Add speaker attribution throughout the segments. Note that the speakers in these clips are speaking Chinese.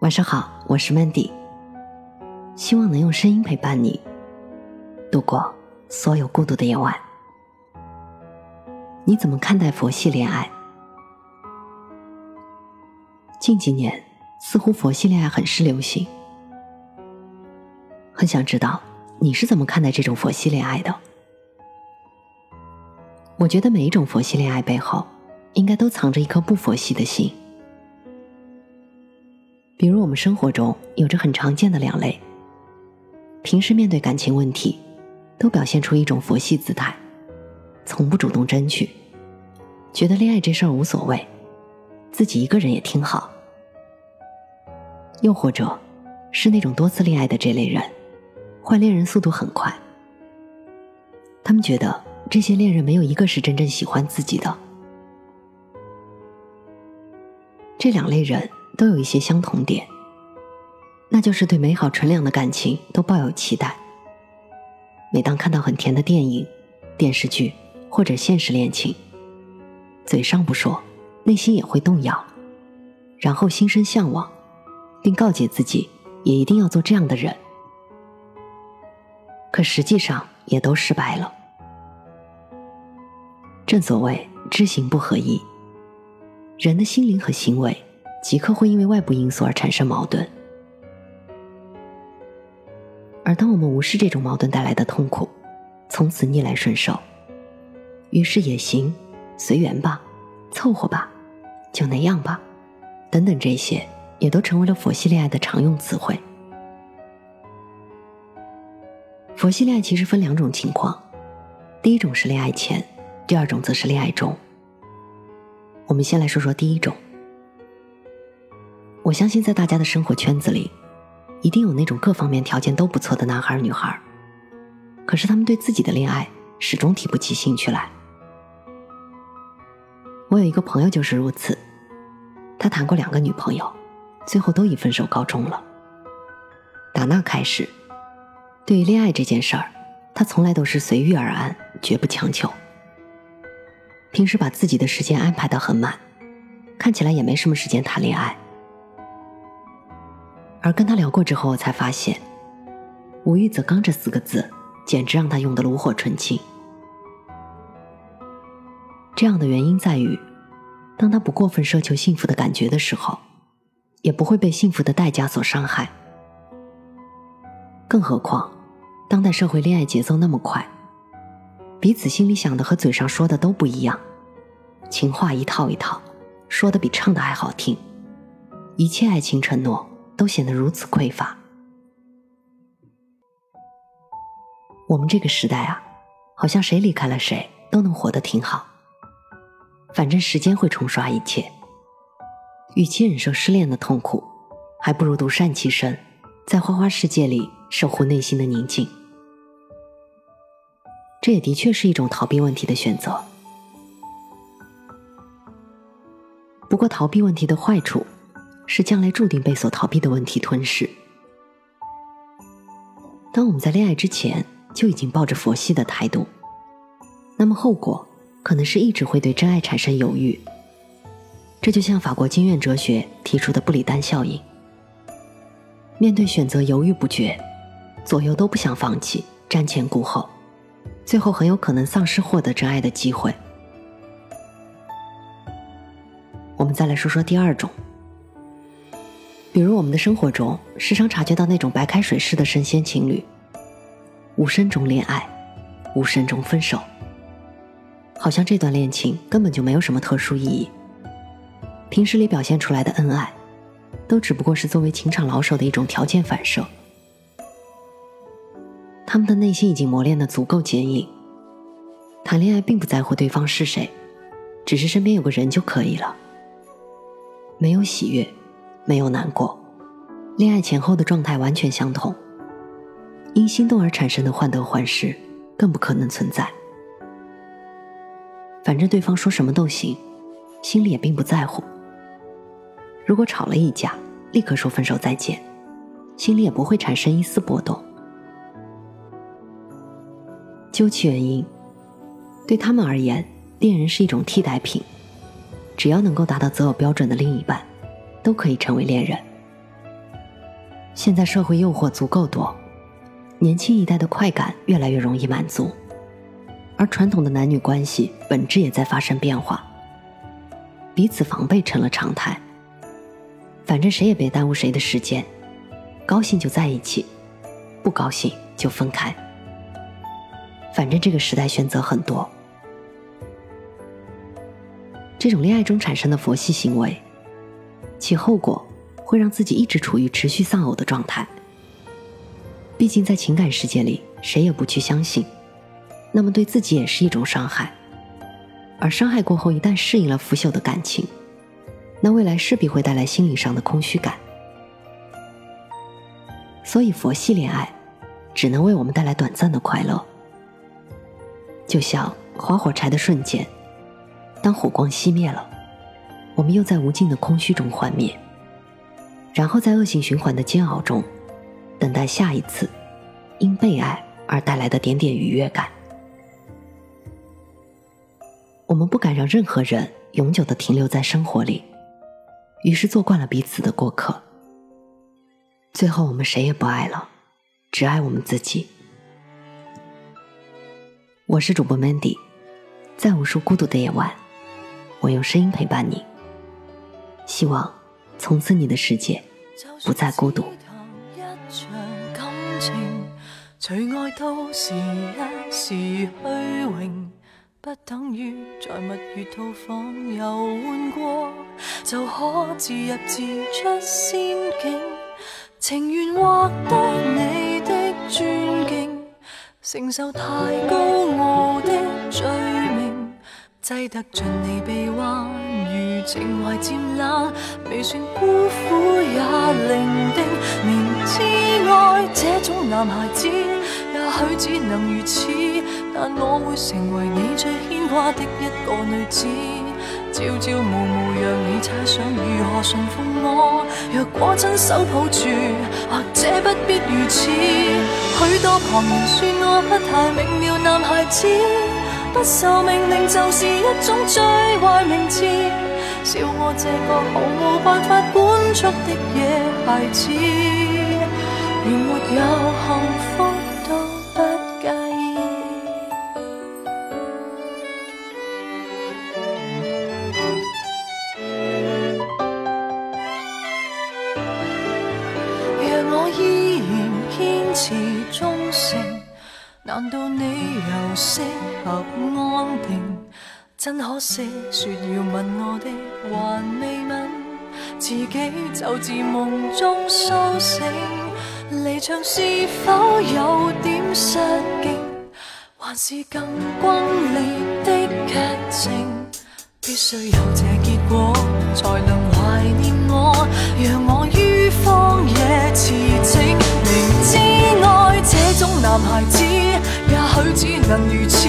Speaker 1: 晚上好，我是 Mandy，希望能用声音陪伴你度过所有孤独的夜晚。你怎么看待佛系恋爱？近几年，似乎佛系恋爱很是流行，很想知道你是怎么看待这种佛系恋爱的？我觉得每一种佛系恋爱背后，应该都藏着一颗不佛系的心。比如我们生活中有着很常见的两类，平时面对感情问题，都表现出一种佛系姿态，从不主动争取，觉得恋爱这事儿无所谓，自己一个人也挺好。又或者，是那种多次恋爱的这类人，换恋人速度很快，他们觉得这些恋人没有一个是真正喜欢自己的。这两类人。都有一些相同点，那就是对美好纯良的感情都抱有期待。每当看到很甜的电影、电视剧或者现实恋情，嘴上不说，内心也会动摇，然后心生向往，并告诫自己也一定要做这样的人。可实际上也都失败了。正所谓知行不合一，人的心灵和行为。即刻会因为外部因素而产生矛盾，而当我们无视这种矛盾带来的痛苦，从此逆来顺受，于是也行，随缘吧，凑合吧，就那样吧，等等，这些也都成为了佛系恋爱的常用词汇。佛系恋爱其实分两种情况，第一种是恋爱前，第二种则是恋爱中。我们先来说说第一种。我相信，在大家的生活圈子里，一定有那种各方面条件都不错的男孩女孩，可是他们对自己的恋爱始终提不起兴趣来。我有一个朋友就是如此，他谈过两个女朋友，最后都以分手告终了。打那开始，对于恋爱这件事儿，他从来都是随遇而安，绝不强求。平时把自己的时间安排得很满，看起来也没什么时间谈恋爱。而跟他聊过之后，我才发现“无欲则刚”这四个字，简直让他用的炉火纯青。这样的原因在于，当他不过分奢求幸福的感觉的时候，也不会被幸福的代价所伤害。更何况，当代社会恋爱节奏那么快，彼此心里想的和嘴上说的都不一样，情话一套一套，说的比唱的还好听，一切爱情承诺。都显得如此匮乏。我们这个时代啊，好像谁离开了谁都能活得挺好。反正时间会冲刷一切。与其忍受失恋的痛苦，还不如独善其身，在花花世界里守护内心的宁静。这也的确是一种逃避问题的选择。不过，逃避问题的坏处。是将来注定被所逃避的问题吞噬。当我们在恋爱之前就已经抱着佛系的态度，那么后果可能是一直会对真爱产生犹豫。这就像法国经验哲学提出的布里丹效应：面对选择犹豫不决，左右都不想放弃，瞻前顾后，最后很有可能丧失获得真爱的机会。我们再来说说第二种。我们的生活中，时常察觉到那种白开水式的神仙情侣，无声中恋爱，无声中分手，好像这段恋情根本就没有什么特殊意义。平时里表现出来的恩爱，都只不过是作为情场老手的一种条件反射。他们的内心已经磨练的足够坚硬，谈恋爱并不在乎对方是谁，只是身边有个人就可以了，没有喜悦。没有难过，恋爱前后的状态完全相同。因心动而产生的患得患失，更不可能存在。反正对方说什么都行，心里也并不在乎。如果吵了一架，立刻说分手再见，心里也不会产生一丝波动。究其原因，对他们而言，恋人是一种替代品，只要能够达到择偶标准的另一半。都可以成为恋人，现在社会诱惑足够多，年轻一代的快感越来越容易满足，而传统的男女关系本质也在发生变化，彼此防备成了常态。反正谁也别耽误谁的时间，高兴就在一起，不高兴就分开。反正这个时代选择很多，这种恋爱中产生的佛系行为，其后果会让自己一直处于持续丧偶的状态。毕竟在情感世界里，谁也不去相信，那么对自己也是一种伤害。而伤害过后，一旦适应了腐朽的感情。那未来势必会带来心理上的空虚感，所以佛系恋爱只能为我们带来短暂的快乐，就像划火柴的瞬间，当火光熄灭了，我们又在无尽的空虚中幻灭，然后在恶性循环的煎熬中，等待下一次因被爱而带来的点点愉悦感。我们不敢让任何人永久的停留在生活里。于是做惯了彼此的过客，最后我们谁也不爱了，只爱我们自己。我是主播 Mandy，在无数孤独的夜晚，我用声音陪伴你。希望从此你的世界不再孤独。
Speaker 2: 不等于在蜜月套房游玩过，就可自入自出仙境。情愿获得你的尊敬，承受太高傲的罪名，挤得进你臂弯，情怀渐冷，未算孤苦也伶仃。明知爱这种男孩子。也许只能如此，但我会成为你最牵挂的一个女子。朝朝暮暮让你猜想如何驯服我，若果亲手抱住，或者不必如此。许多旁人说我不太明了，男孩子不受命令就是一种最坏名字，笑我这个毫无办法管束的野孩子连没有幸福都不介意。若我依然坚持忠诚难道你又适合安定真可惜，说要吻我的还未吻，自己就自梦中苏醒。离场是否有点失敬？还是更轰烈的剧情？必须有这结果，才能怀念我，让我于荒野驰骋。明知爱这种男孩子。也许只能如此，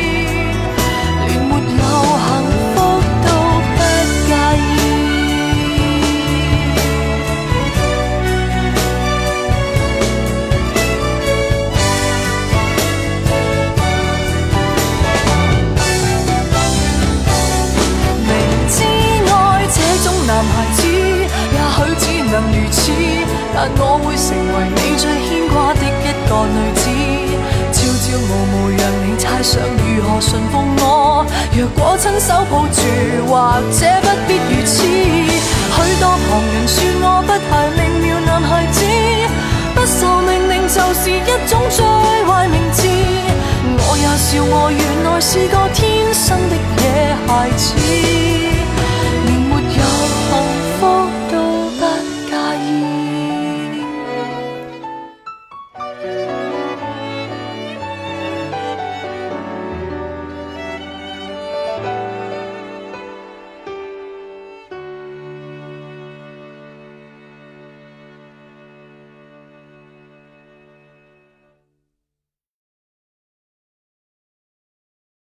Speaker 2: 但我会成为你最牵挂的一个女子朝朝暮暮让你猜想如何驯服我若果亲手抱住或者不必如此许多旁人说我不太明了男孩子不受命令就是一种最坏名字我也笑我原来是个